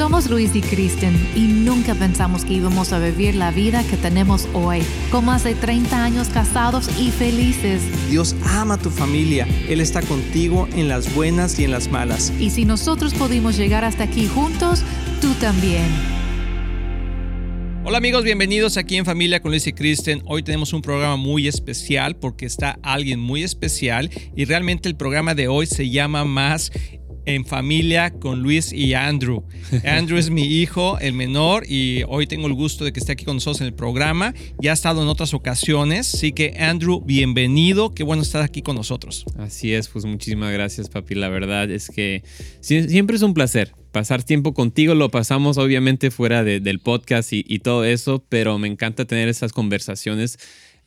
Somos Luis y Kristen y nunca pensamos que íbamos a vivir la vida que tenemos hoy, con más de 30 años casados y felices. Dios ama a tu familia, Él está contigo en las buenas y en las malas. Y si nosotros pudimos llegar hasta aquí juntos, tú también. Hola amigos, bienvenidos aquí en Familia con Luis y Kristen. Hoy tenemos un programa muy especial porque está alguien muy especial y realmente el programa de hoy se llama más en familia con Luis y Andrew. Andrew es mi hijo, el menor, y hoy tengo el gusto de que esté aquí con nosotros en el programa. Ya ha estado en otras ocasiones, así que Andrew, bienvenido, qué bueno estar aquí con nosotros. Así es, pues muchísimas gracias papi, la verdad es que siempre es un placer pasar tiempo contigo, lo pasamos obviamente fuera del podcast y, y todo eso, pero me encanta tener esas conversaciones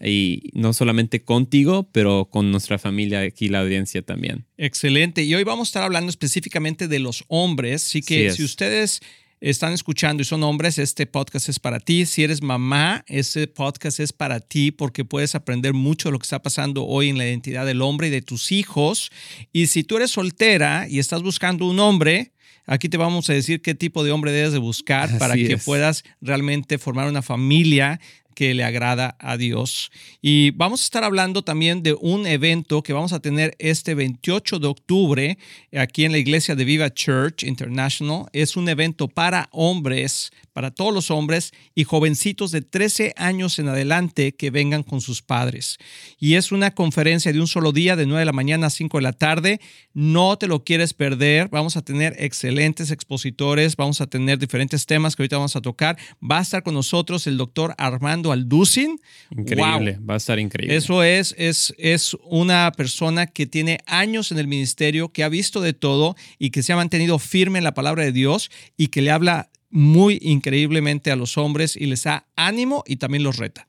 y no solamente contigo, pero con nuestra familia aquí, la audiencia también. Excelente. Y hoy vamos a estar hablando específicamente de los hombres. Así que si ustedes están escuchando y son hombres, este podcast es para ti. Si eres mamá, ese podcast es para ti porque puedes aprender mucho de lo que está pasando hoy en la identidad del hombre y de tus hijos. Y si tú eres soltera y estás buscando un hombre, Aquí te vamos a decir qué tipo de hombre debes de buscar para que puedas realmente formar una familia que le agrada a Dios. Y vamos a estar hablando también de un evento que vamos a tener este 28 de octubre aquí en la iglesia de Viva Church International. Es un evento para hombres, para todos los hombres y jovencitos de 13 años en adelante que vengan con sus padres. Y es una conferencia de un solo día, de 9 de la mañana a 5 de la tarde. No te lo quieres perder. Vamos a tener excelentes expositores, vamos a tener diferentes temas que ahorita vamos a tocar. Va a estar con nosotros el doctor Armando al Dusin. Increíble, va a estar increíble. Eso es, es, es una persona que tiene años en el ministerio, que ha visto de todo y que se ha mantenido firme en la palabra de Dios y que le habla muy increíblemente a los hombres y les da ánimo y también los reta.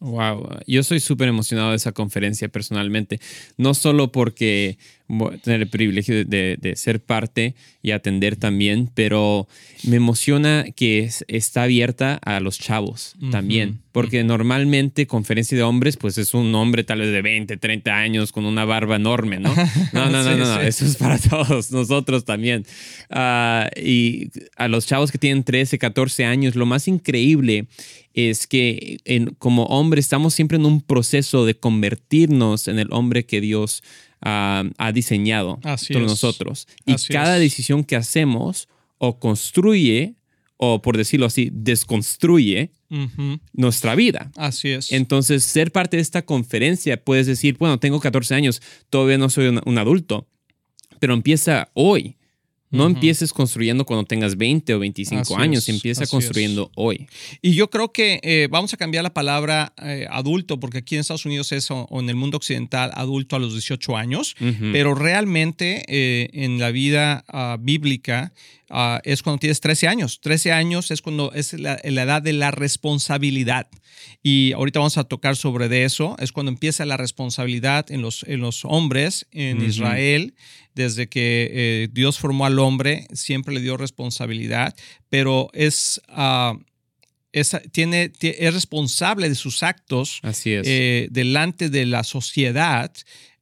Wow, yo soy súper emocionado de esa conferencia personalmente, no solo porque tener el privilegio de, ser parte y atender también, pero me emociona que está abierta a los chavos también, porque normalmente conferencia de hombres, pues es un hombre tal vez de 20, 30 años con una barba enorme, ¿no? No, no, no, no, eso es para todos, nosotros también. Ah, y a los chavos que tienen 13, 14 años, lo más increíble es que como hombre estamos siempre en un proceso de convertirnos en el hombre que Dios ha diseñado por nosotros. Y cada decisión que hacemos o construye o por decirlo así, desconstruye nuestra vida. Así es. Entonces, ser parte de esta conferencia, puedes decir, bueno, tengo 14 años, todavía no soy un adulto, pero empieza hoy. No empieces construyendo cuando tengas 20 o 25 años, empieza construyendo hoy. Y yo creo que eh, vamos a cambiar la palabra eh, adulto, porque aquí en Estados Unidos es, o, en el mundo occidental, adulto a los 18 años, pero realmente eh, en la vida ah, bíblica ah, es cuando tienes 13 años. 13 años es cuando es la, edad de la responsabilidad. Y ahorita vamos a tocar sobre de eso. Es cuando empieza la responsabilidad en los, en los hombres en Israel desde que eh, Dios formó al hombre, siempre le dio responsabilidad, pero es, ah, tiene, es responsable de sus actos eh, delante de la sociedad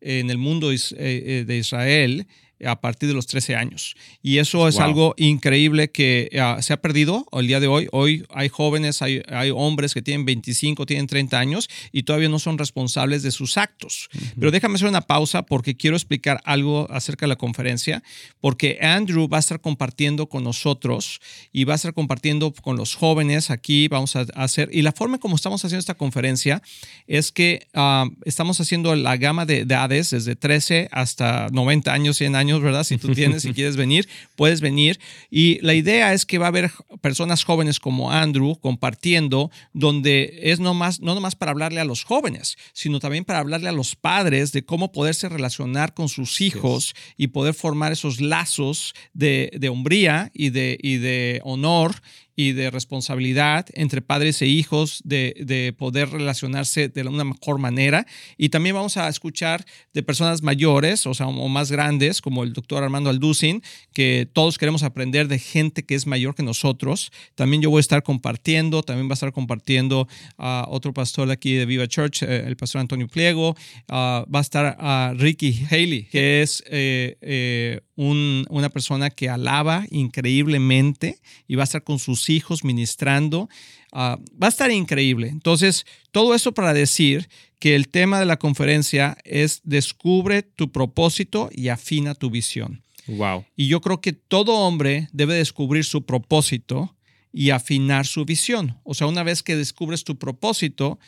en el mundo eh, de Israel a partir de los 13 años. Y eso es algo increíble que ah, se ha perdido el día de hoy. Hoy hay jóvenes, hay, hay, hombres que tienen 25, tienen 30 años y todavía no son responsables de sus actos. Pero déjame hacer una pausa porque quiero explicar algo acerca de la conferencia, porque Andrew va a estar compartiendo con nosotros y va a estar compartiendo con los jóvenes aquí. Vamos a hacer, y la forma como estamos haciendo esta conferencia es que ah, estamos haciendo la gama de edades desde 13 hasta 90 años, 100 años ¿verdad? Si tú tienes, si quieres venir, puedes venir. Y la idea es que va a haber personas jóvenes como Andrew compartiendo, donde es no más, no nomás para hablarle a los jóvenes, sino también para hablarle a los padres de cómo poderse relacionar con sus hijos y poder formar esos lazos de, de hombría y de, y de honor y de responsabilidad entre padres e hijos, de, poder relacionarse de una mejor manera. Y también vamos a escuchar de personas mayores, o sea, o más grandes, como el doctor Armando Alducin, que todos queremos aprender de gente que es mayor que nosotros. También yo voy a estar compartiendo, también va a estar compartiendo a otro pastor de aquí de Viva Church, eh, el pastor Antonio Pliego. Ah, va a estar a Ricky Haley, que es eh, eh, una persona que alaba increíblemente y va a estar con sus hijos ministrando. Ah, va a estar increíble. Entonces, todo eso para decir que el tema de la conferencia es descubre tu propósito y afina tu visión. Wow. Y yo creo que todo hombre debe descubrir su propósito y afinar su visión. O sea, una vez que descubres tu propósito,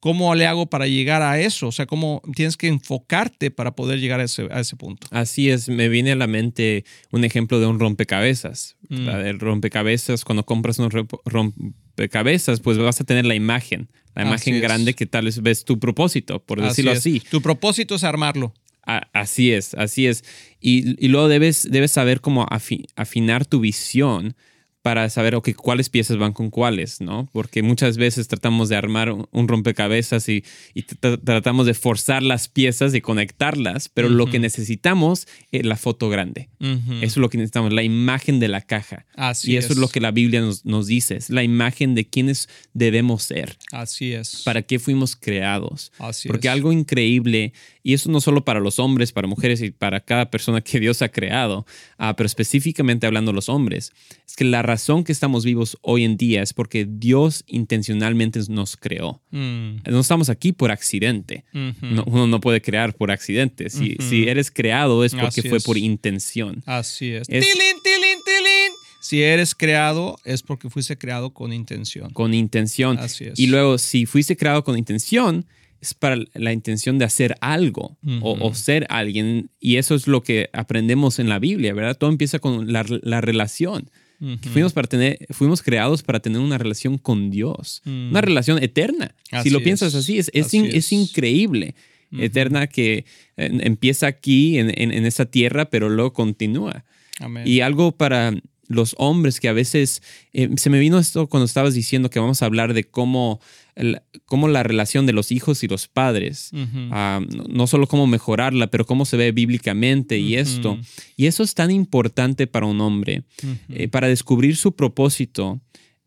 ¿cómo le hago para llegar a eso? O sea, ¿cómo tienes que enfocarte para poder llegar a ese, a ese punto? Así es, me viene a la mente un ejemplo de un rompecabezas. Mm. El rompecabezas, cuando compras un rompecabezas, pues vas a tener la imagen, la Así imagen es. grande que tal vez ves tu propósito, por decirlo así. Tu propósito es armarlo. A- Así es, así es. Y, y luego debes, debes saber cómo afi- afinar tu visión para saber, ok, cuáles piezas van con cuáles, ¿no? Porque muchas veces tratamos de armar un, rompecabezas y, y tra- tratamos de forzar las piezas y conectarlas, pero lo que necesitamos es la foto grande. Eso es lo que necesitamos, la imagen de la caja. Así y eso es. lo que la Biblia nos, nos dice, es la imagen de quiénes debemos ser, Así es. para qué fuimos creados. Así Porque es. algo increíble, y eso no solo para los hombres, para mujeres y para cada persona que Dios ha creado, ah, pero específicamente hablando de los hombres, es que la razón que estamos vivos hoy en día es porque Dios intencionalmente nos creó. Mm. No estamos aquí por accidente. No- uno no puede crear por accidente. Si, si eres creado es porque Así fue es. por intención. Así es. Es- Tilín, tilín, tilín. Si eres creado, es porque fuiste creado con intención. Con intención. Así es. Y luego, si fuiste creado con intención, es para la intención de hacer algo o, ser alguien. Y eso es lo que aprendemos en la Biblia, ¿verdad? Todo empieza con la, la relación. Que fuimos, para tener, fuimos creados para tener una relación con Dios, Mm. una relación eterna. Así si lo piensas es. así, es, es, Así in- es. increíble. Eterna que eh, empieza aquí en, en, en esta tierra, pero luego continúa. Amén. Y algo para los hombres que a veces eh, se me vino esto cuando estabas diciendo que vamos a hablar de cómo, el- cómo la relación de los hijos y los padres, ah, no, no solo cómo mejorarla, pero cómo se ve bíblicamente y esto. Y eso es tan importante para un hombre. Eh, para descubrir su propósito,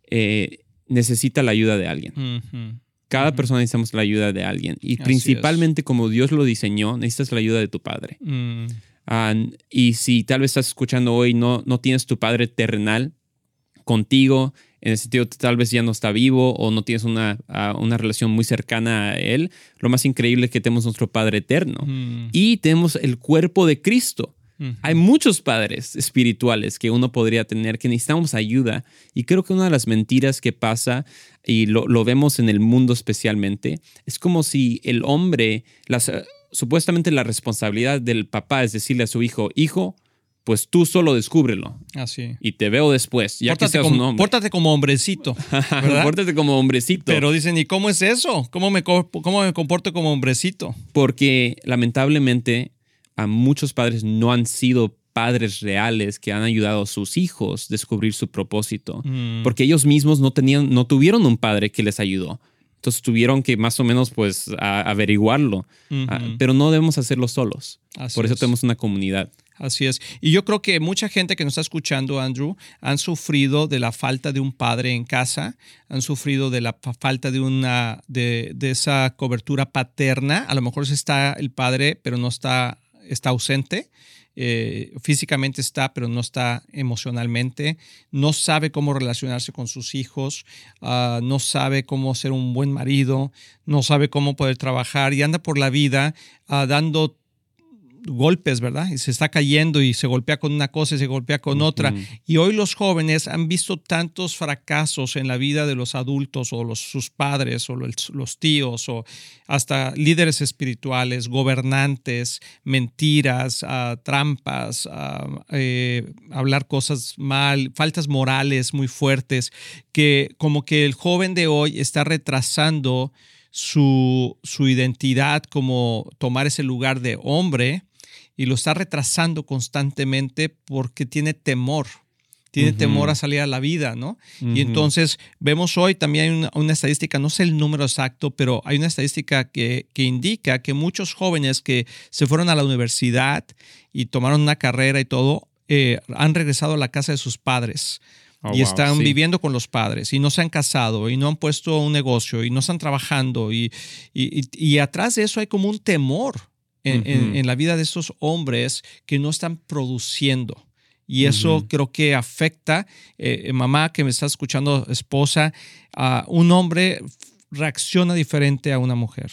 eh, necesita la ayuda de alguien. Cada persona necesitamos la ayuda de alguien. Y Así principalmente como Dios lo diseñó, necesitas la ayuda de tu padre. Ah, y si tal vez estás escuchando hoy, no, no tienes tu padre terrenal contigo, en el sentido que tal vez ya no está vivo o no tienes una, ah, una relación muy cercana a él, lo más increíble es que tenemos nuestro Padre eterno. Mm. Y tenemos el cuerpo de Cristo. Hay muchos padres espirituales que uno podría tener que necesitamos ayuda. Y creo que una de las mentiras que pasa, y lo, lo vemos en el mundo especialmente, es como si el hombre, las, supuestamente la responsabilidad del papá es decirle a su hijo, hijo, pues tú solo descúbrelo Así. y te veo después, ya que Pórtate seas como, un hombre. pórtate como hombrecito. Pórtate como hombrecito. Pero dicen, ¿y cómo es eso? ¿Cómo me, cómo me comporto como hombrecito? porque lamentablemente a muchos padres no han sido padres reales que han ayudado a sus hijos a descubrir su propósito, Mm. porque ellos mismos no tenían, no tuvieron un padre que les ayudó. Entonces tuvieron que más o menos pues a- averiguarlo. Ah, pero no debemos hacerlo solos. Así Por eso es. tenemos una comunidad. Así es. Y yo creo que mucha gente que nos está escuchando, Andrew, han sufrido de la falta de un padre en casa, han sufrido de la fa- falta de una de, de esa cobertura paterna. A lo mejor está el padre, pero no está, está ausente. Eh, físicamente está, pero no está emocionalmente. No sabe cómo relacionarse con sus hijos. ah, no sabe cómo ser un buen marido. No sabe cómo poder trabajar y anda por la vida ah, dando golpes, ¿verdad? Y se está cayendo y se golpea con una cosa y se golpea con otra. Y hoy los jóvenes han visto tantos fracasos en la vida de los adultos o los, sus padres o los, los tíos o hasta líderes espirituales, gobernantes, mentiras, ah, trampas, ah, eh, hablar cosas mal, faltas morales muy fuertes, que como que el joven de hoy está retrasando su, su identidad como tomar ese lugar de hombre y lo está retrasando constantemente porque tiene temor. tiene temor a salir a la vida, ¿no? Y entonces vemos hoy también una, estadística, no sé el número exacto, pero hay una estadística que, que, indica que muchos jóvenes que se fueron a la universidad y tomaron una carrera y todo, eh, han regresado a la casa de sus padres. Oh, y están viviendo con los padres y no se han casado y no han puesto un negocio y no están trabajando y, y, y atrás de eso hay como un temor en, en, la vida de estos hombres que no están produciendo. Y eso creo que afecta, eh, mamá que me está escuchando, esposa, a un hombre reacciona diferente a una mujer.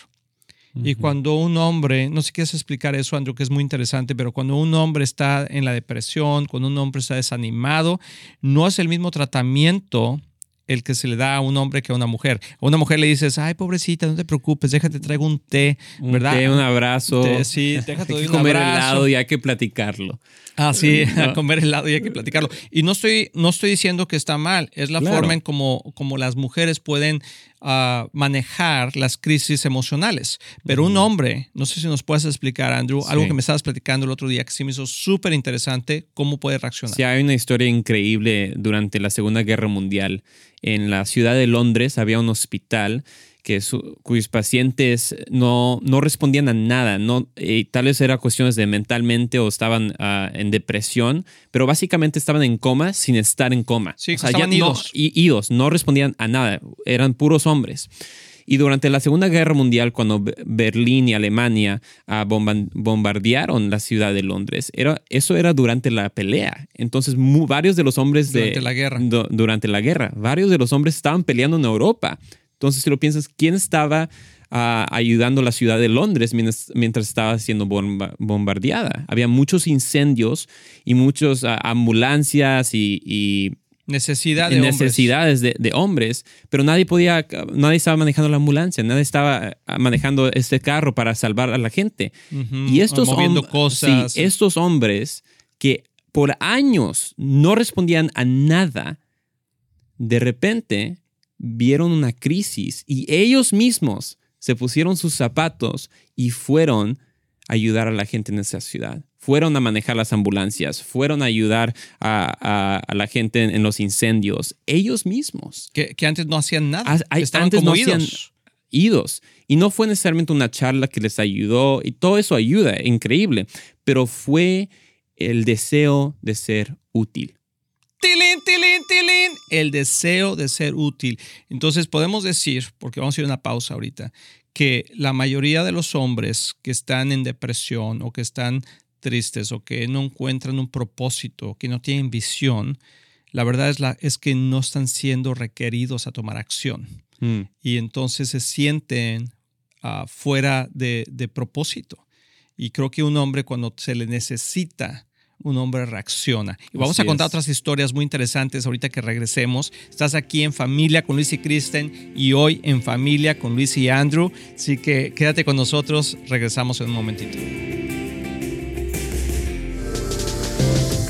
Y cuando un hombre, no sé si quieres explicar eso, Andrew, que es muy interesante, pero cuando un hombre está en la depresión, cuando un hombre está desanimado, no es el mismo tratamiento el que se le da a un hombre que a una mujer. A una mujer le dices, ay, pobrecita, no te preocupes, déjate, traigo un té, ¿verdad? Un té, un abrazo. sí, déjate, hay que comer helado y hay que platicarlo. Ah, sí, a comer helado y hay que platicarlo. Y no estoy, no estoy diciendo que está mal, es la forma en como, como las mujeres pueden uh, manejar las crisis emocionales. Pero un hombre, no sé si nos puedes explicar, Andrew, algo que me estabas platicando el otro día que sí me hizo súper interesante, cómo puede reaccionar. Sí, hay una historia increíble durante la Segunda Guerra Mundial. En la ciudad de Londres había un hospital que cuyos pacientes no, no respondían a nada, no, tal vez era cuestiones de mentalmente o estaban ah, en depresión, pero básicamente estaban en coma sin estar en coma. Sí, o sea, estaban idos. No, idos, no respondían a nada, eran puros hombres. Y durante la Segunda Guerra Mundial, cuando Berlín y Alemania ah, bombardearon la ciudad de Londres, era, eso era durante la pelea. Entonces, varios de los hombres de... Durante la guerra. durante la guerra. Varios de los hombres estaban peleando en Europa. Entonces, si lo piensas, ¿quién estaba ah, ayudando a la ciudad de Londres mientras, estaba siendo bombardeada? Había muchos incendios y muchas ah, ambulancias y, Necesidad necesidades De, hombres, pero nadie podía, nadie estaba manejando la ambulancia, nadie estaba ah, manejando este carro para salvar a la gente. Y estos, cosas. estos hombres que por años no respondían a nada, de repente vieron una crisis y ellos mismos se pusieron sus zapatos y fueron a ayudar a la gente en esa ciudad. Fueron a manejar las ambulancias, fueron a ayudar a, la gente en, los incendios, ellos mismos. Que, antes no hacían nada. Estaban antes como no hacían idos. Y no fue necesariamente una charla que les ayudó, y todo eso ayuda, increíble, pero fue el deseo de ser útil el deseo de ser útil. Entonces podemos decir, porque vamos a ir a una pausa ahorita, que la mayoría de los hombres que están en depresión o que están tristes o que no encuentran un propósito, que no tienen visión, la verdad es, la, es que no están siendo requeridos a tomar acción. Mm. Y entonces se sienten ah, fuera de, de propósito. Y creo que un hombre cuando se le necesita un hombre reacciona. Y vamos a contar otras historias muy interesantes ahorita que regresemos. Estás aquí en familia con Luis y Kristen y hoy en familia con Luis y Andrew. Así que quédate con nosotros, regresamos en un momentito.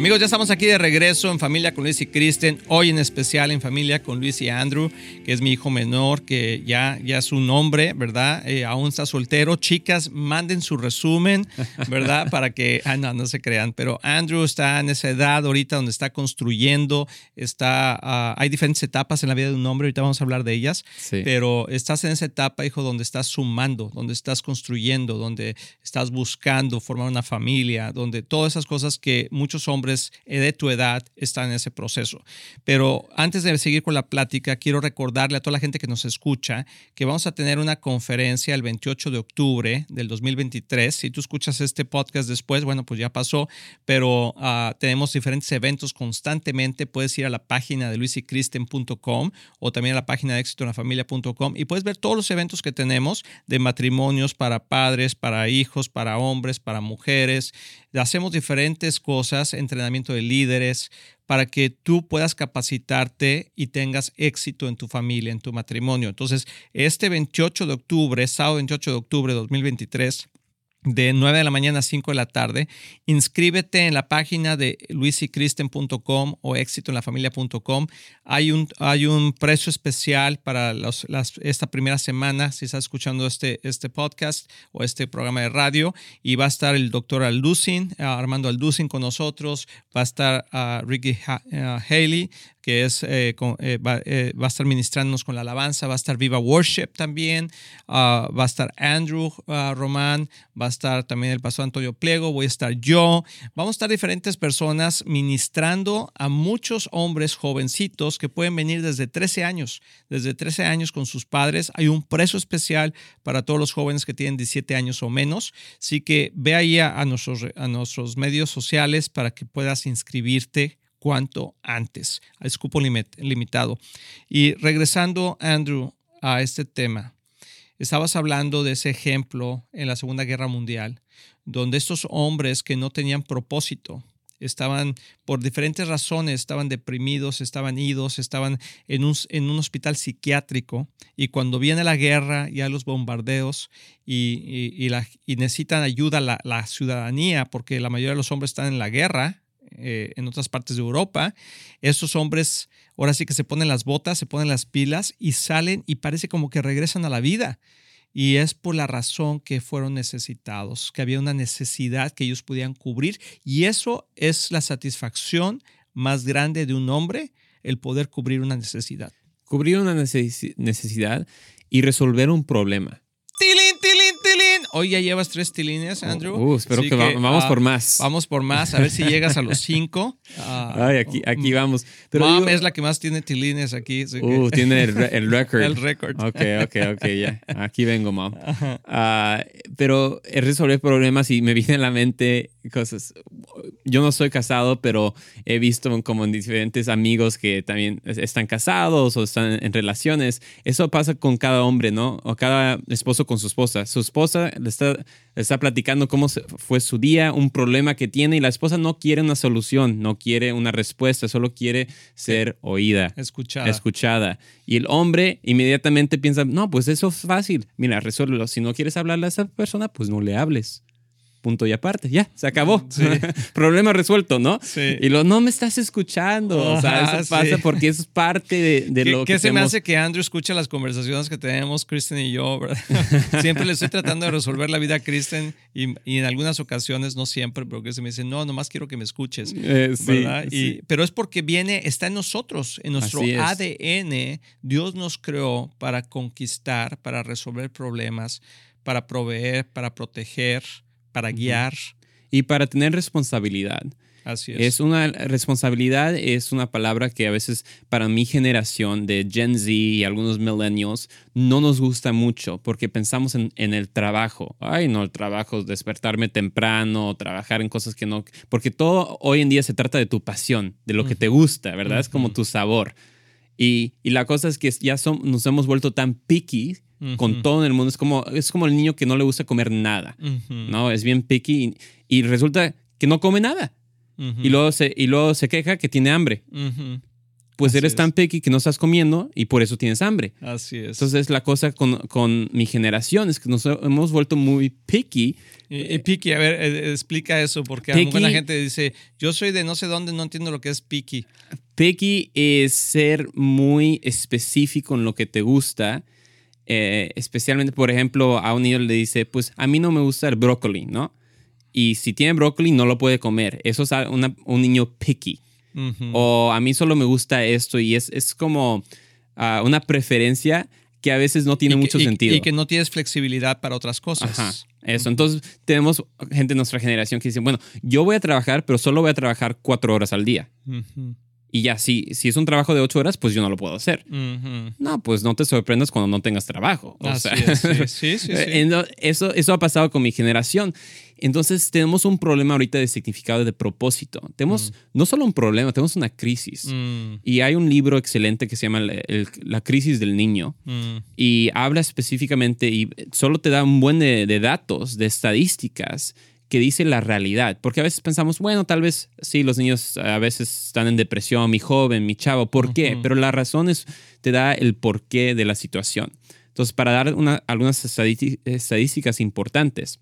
Amigos, ya estamos aquí de regreso en familia con Luis y Kristen. Hoy en especial en familia con Luis y Andrew, que es mi hijo menor, que ya, ya es un hombre, ¿verdad? Eh, aún está soltero. Chicas, manden su resumen, ¿verdad? Para que, ah, no, no se crean. Pero Andrew está en esa edad ahorita donde está construyendo, está, ah, hay diferentes etapas en la vida de un hombre, ahorita vamos a hablar de ellas, pero estás en esa etapa, hijo, donde estás sumando, donde estás construyendo, donde estás buscando formar una familia, donde todas esas cosas que muchos hombres eh, de tu edad están en ese proceso. Pero antes de seguir con la plática, quiero recordarle a toda la gente que nos escucha que vamos a tener una conferencia el 28 de octubre del 2023. Si tú escuchas este podcast después, bueno, pues ya pasó, pero ah, tenemos diferentes eventos constantemente. Puedes ir a la página de luisycristen.com o también a la página de éxitonafamilia.com y puedes ver todos los eventos que tenemos de matrimonios para padres, para hijos, para hombres, para mujeres. Hacemos diferentes cosas entre de líderes, para que tú puedas capacitarte y tengas éxito en tu familia, en tu matrimonio. Entonces, este 28 de octubre, sábado 28 de octubre de 2023, de 9 de la mañana a 5 de la tarde. Inscríbete en la página de luisycristen.com o éxitoenlafamilia.com. Hay un, hay un precio especial para los, esta primera semana, si estás escuchando este, este podcast o este programa de radio. Y va a estar el doctor Alducin, Armando Alducin con nosotros. Va a estar uh, Ricky Haley, que es, eh, eh, va, eh, va, a estar ministrándonos con la alabanza, va a estar Viva Worship también, ah, va a estar Andrew uh, Román, va a estar también el pastor Antonio Pliego, voy a estar yo, vamos a estar diferentes personas ministrando a muchos hombres jovencitos que pueden venir desde 13 años, desde 13 años con sus padres, hay un precio especial para todos los jóvenes que tienen 17 años o menos, así que ve ahí a, nuestros, a nuestros medios sociales para que puedas inscribirte cuanto antes, al escupo limitado. Y regresando, Andrew, a este tema, estabas hablando de ese ejemplo en la Segunda Guerra Mundial, donde estos hombres que no tenían propósito, estaban por diferentes razones, estaban deprimidos, estaban idos, estaban en un, hospital psiquiátrico y cuando viene la guerra, ya los bombardeos y, y, necesitan ayuda la, la, ciudadanía, porque la mayoría de los hombres están en la guerra, eh, en otras partes de Europa, esos hombres ahora sí que se ponen las botas, se ponen las pilas y salen y parece como que regresan a la vida. Y es por la razón que fueron necesitados, que había una necesidad que ellos podían cubrir. Y eso es la satisfacción más grande de un hombre, el poder cubrir una necesidad. Cubrir una necesidad y resolver un problema. Hoy ya llevas tres tilines, Andrew. Uh, espero que, vamos por más. Vamos por más, a ver si llegas a los cinco. Ay, aquí, aquí vamos. Pero Mom es la que más tiene tilines aquí. Uh, tiene el, el record. el record. Ok, ok, ok, ya. Aquí vengo, mom. Uh, pero resolver problemas y me viene a la mente cosas. Yo no soy casado, pero he visto como en diferentes amigos que también están casados o están en relaciones. Eso pasa con cada hombre, ¿no? O cada esposo con su esposa. Su esposa le está, está platicando cómo fue su día, un problema que tiene y la esposa no quiere una solución, no quiere una respuesta, solo quiere ser oída. Escuchada. Escuchada. Y el hombre inmediatamente piensa, no, pues eso es fácil. Mira, resuélvelo. Si no quieres hablarle a esa persona, pues no le hables punto y aparte, ya, se acabó. Problema resuelto, ¿no? Sí. Y lo, no me estás escuchando. o sea, eso pasa porque eso es parte de, lo que. ¿Qué se me hace que Andrew escucha las conversaciones que tenemos, Kristen y yo, ¿verdad? siempre le estoy tratando de resolver la vida a Kristen y, en algunas ocasiones, no siempre, pero que se me dice, no, nomás quiero que me escuches. Eh, ¿verdad? Y, Pero es porque viene, está en nosotros, en nuestro ADN. Dios nos creó para conquistar, para resolver problemas, para proveer, para proteger para guiar. Y para tener responsabilidad. Así es. Es una responsabilidad, es una palabra que a veces para mi generación de Gen Z y algunos millennials no nos gusta mucho porque pensamos en, el trabajo. Ay, no, el trabajo, despertarme temprano, trabajar en cosas que no. Porque todo hoy en día se trata de tu pasión, de lo que te gusta, ¿verdad? Es como tu sabor. Y, la cosa es que ya son, nos hemos vuelto tan picky con todo en el mundo. Es como, es como el niño que no le gusta comer nada, ¿no? Es bien picky y, resulta que no come nada. y, luego se, y luego se queja que tiene hambre. Pues eres tan picky que no estás comiendo y por eso tienes hambre. Así es. Entonces la cosa con, con mi generación es que nos hemos vuelto muy picky. Y, picky, a ver, eh, explica eso, porque picky, a la gente dice, yo soy de no sé dónde, no entiendo lo que es picky. Picky es ser muy específico en lo que te gusta eh, especialmente, por ejemplo, a un niño le dice, pues a mí no me gusta el brócoli, ¿no? Y si tiene brócoli, no lo puede comer. Eso es un niño picky. O a mí solo me gusta esto y es, es como ah, una preferencia que a veces no tiene mucho sentido. Y que no tienes flexibilidad para otras cosas. Ajá, eso. Entonces, tenemos gente de nuestra generación que dice, bueno, yo voy a trabajar, pero solo voy a trabajar cuatro horas al día. Y ya, si, si es un trabajo de ocho horas, pues yo no lo puedo hacer. No, pues no te sorprendas cuando no tengas trabajo. O sea, sí, sí, sí, Eso, eso ha pasado con mi generación. Entonces tenemos un problema ahorita de significado de propósito. Tenemos mm. no solo un problema, tenemos una crisis. Mm. Y hay un libro excelente que se llama La crisis del niño. Mm. Y habla específicamente y solo te da un buen de, de datos, de estadísticas que dice la realidad. Porque a veces pensamos, bueno, tal vez sí, los niños a veces están en depresión, mi joven, mi chavo, ¿por qué? Pero la razón es, te da el porqué de la situación. Entonces, para dar algunas estadísticas importantes,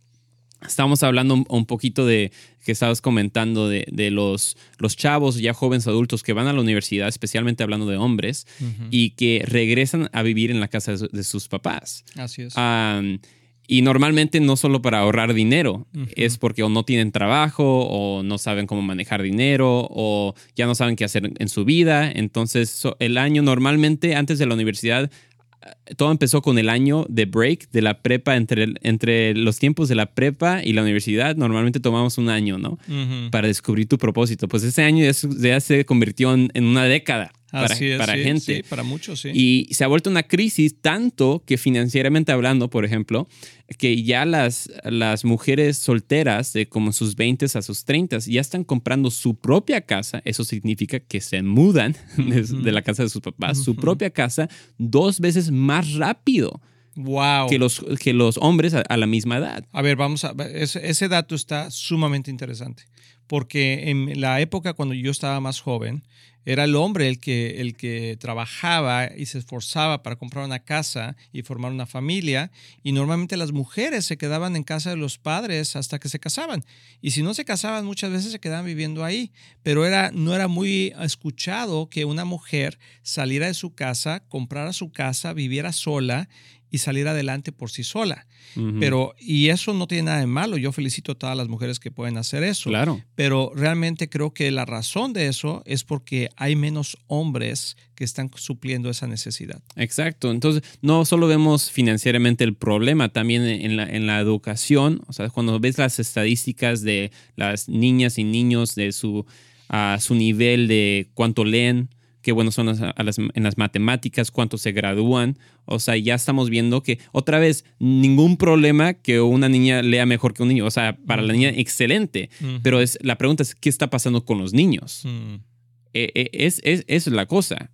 Estamos hablando un, poquito de que estabas comentando de, los, los chavos, ya jóvenes adultos que van a la universidad, especialmente hablando de hombres, y que regresan a vivir en la casa de, sus papás. Así es. Y normalmente no solo para ahorrar dinero, es porque o no tienen trabajo o no saben cómo manejar dinero o ya no saben qué hacer en su vida. Entonces, el año normalmente antes de la universidad todo empezó con el año de break de la prepa entre, entre los tiempos de la prepa y la universidad. Normalmente tomamos un año, ¿no? Para descubrir tu propósito. Pues ese año ya, se convirtió en, una década para, para gente. para muchos, sí. Y se ha vuelto una crisis tanto que financieramente hablando, por ejemplo, que ya las, las mujeres solteras de como sus 20 a sus 30 ya están comprando su propia casa. Eso significa que se mudan de, la casa de sus papás, su propia casa, dos veces más rápido. Wow. Que los, que los hombres a, la misma edad. A ver, vamos a. Ese, ese dato está sumamente interesante. Porque en la época cuando yo estaba más joven, era el hombre el que, el que trabajaba y se esforzaba para comprar una casa y formar una familia, y normalmente las mujeres se quedaban en casa de los padres hasta que se casaban. Y si no se casaban, muchas veces se quedaban viviendo ahí, pero era, no era muy escuchado que una mujer saliera de su casa, comprara su casa, viviera sola y salir adelante por sí sola. Pero, y eso no tiene nada de malo. Yo felicito a todas las mujeres que pueden hacer eso. Claro. Pero realmente creo que la razón de eso es porque hay menos hombres que están supliendo esa necesidad. Exacto. Entonces, no solo vemos financieramente el problema, también en la, en la educación. O sea, cuando ves las estadísticas de las niñas y niños, de su, a su nivel de cuánto leen, qué buenos son en las matemáticas, cuántos se gradúan. O sea, ya estamos viendo que, otra vez, ningún problema que una niña lea mejor que un niño. O sea, para la niña, excelente. Pero es, la pregunta es, ¿qué está pasando con los niños? E, e, es, es, es, la cosa.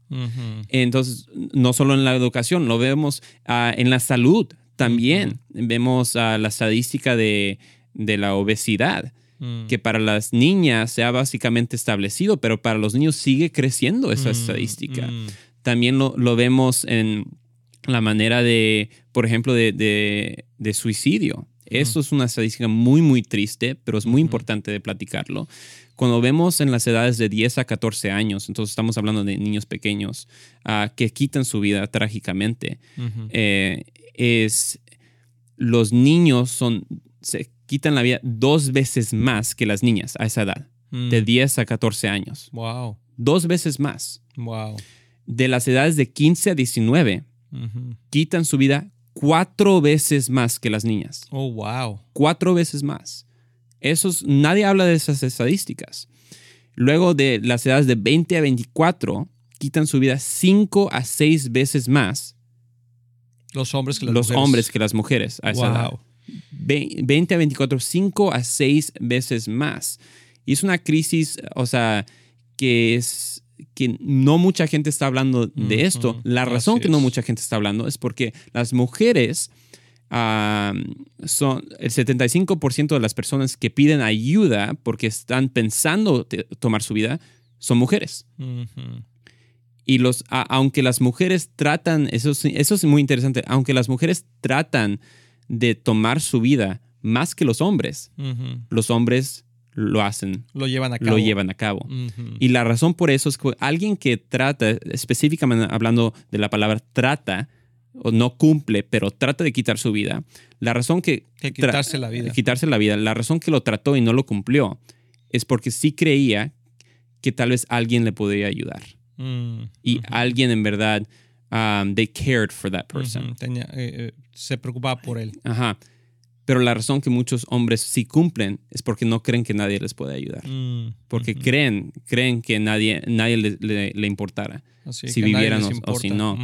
Entonces, no solo en la educación, lo vemos ah, en la salud también. Vemos uh, la estadística de, de la obesidad. Mm. que para las niñas se ha básicamente establecido, pero para los niños sigue creciendo esa mm, estadística. Mm. También lo, vemos en la manera de, por ejemplo, de, suicidio. Eso es una estadística muy, muy triste, pero es muy importante de platicarlo. Cuando vemos en las edades de 10 a 14 años, entonces estamos hablando de niños pequeños ah, que quitan su vida trágicamente, eh, es los niños son, quitan la vida dos veces más que las niñas a esa edad, de 10 mm. a 14 años. Wow. Dos veces más. Wow. De las edades de 15 a 19, quitan su vida cuatro veces más que las niñas. Oh, wow. Cuatro veces más. Esos, nadie habla de esas estadísticas. Luego de las edades de 20 a 24, quitan su vida cinco a seis veces más. Los hombres que las los mujeres. hombres que las mujeres a esa edad. 20 a 24, 5 a 6 veces más. Y es una crisis, o sea, que es que no mucha gente está hablando de esto. La razón que no mucha gente está hablando es porque las mujeres son el 75% de las personas que piden ayuda porque están pensando tomar su vida son mujeres. Y los, aunque las mujeres tratan, eso, eso es muy interesante, aunque las mujeres tratan de tomar su vida más que los hombres, los hombres lo hacen. Lo llevan a cabo. Lo llevan a cabo. Y la razón por eso es que alguien que trata, específicamente hablando de la palabra trata, o no cumple, pero trata de quitar su vida, la razón que... quitarse la vida. Quitarse la vida. La razón que lo trató y no lo cumplió es porque sí creía que tal vez alguien le podría ayudar. Mm, y alguien en verdad um, they cared for that person. Eh, eh, se preocupaba por él. Ajá. Pero la razón que muchos hombres sí cumplen es porque no creen que nadie les puede ayudar. Mm, porque creen, creen que nadie, nadie le, le, importara si vivieran o, si no.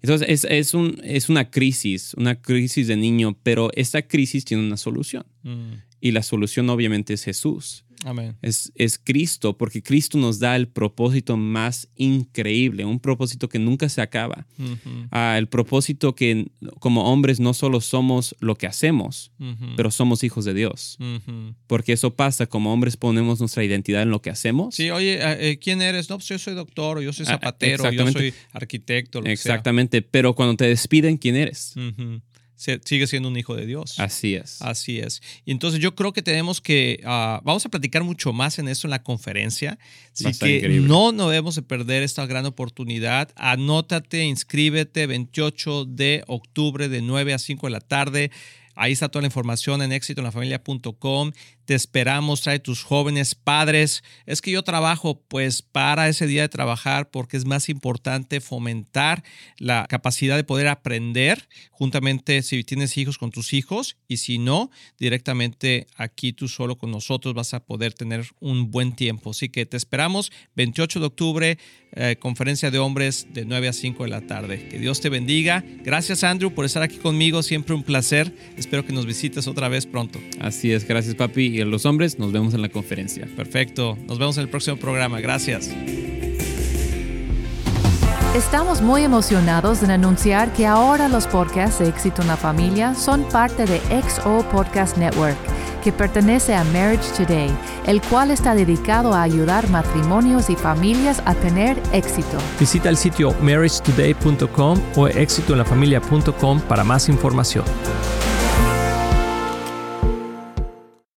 Entonces es, es, un, es una crisis, una crisis de niño, pero esta crisis tiene una solución. Mm. Y la solución obviamente es Jesús. Amén. Es, es Cristo, porque Cristo nos da el propósito más increíble, un propósito que nunca se acaba. Ujú, Ah, el propósito que como hombres no solo somos lo que hacemos, ujú, pero somos hijos de Dios. ujú. Porque eso pasa, como hombres ponemos nuestra identidad en lo que hacemos. Sí, oye, eh, ¿quién eres? No, pues yo soy doctor, yo soy Ah, zapatero, yo exactamente. soy arquitecto, lo que sea. Exactamente, pero cuando te despiden, ¿quién eres? Sigue siendo un hijo de Dios. Así es. Así es. Y entonces yo creo que tenemos que, ah, vamos a platicar mucho más en eso en la conferencia. Así que increíble. no nos debemos de perder esta gran oportunidad. Anótate, inscríbete 28 de octubre de 9 a 5 de la tarde. Ahí está toda la información en éxitoenlafamilia.com. Te esperamos, trae tus jóvenes padres. Es que yo trabajo, pues para ese día de trabajar porque es más importante fomentar la capacidad de poder aprender juntamente si tienes hijos con tus hijos y si no, directamente aquí tú solo con nosotros vas a poder tener un buen tiempo. Así que te esperamos 28 de octubre, eh, conferencia de hombres de 9 a 5 de la tarde. Que Dios te bendiga. Gracias Andrew por estar aquí conmigo, siempre un placer. Espero que nos visites otra vez pronto. Así es, gracias papi. A los hombres, nos vemos en la conferencia. Perfecto. Nos vemos en el próximo programa. Gracias. Estamos muy emocionados en anunciar que ahora los podcasts de Éxito en la Familia son parte de XO Podcast Network, que pertenece a Marriage Today, el cual está dedicado a ayudar matrimonios y familias a tener éxito. Visita el sitio marriagetoday.com o éxitoenlafamilia.com para más información.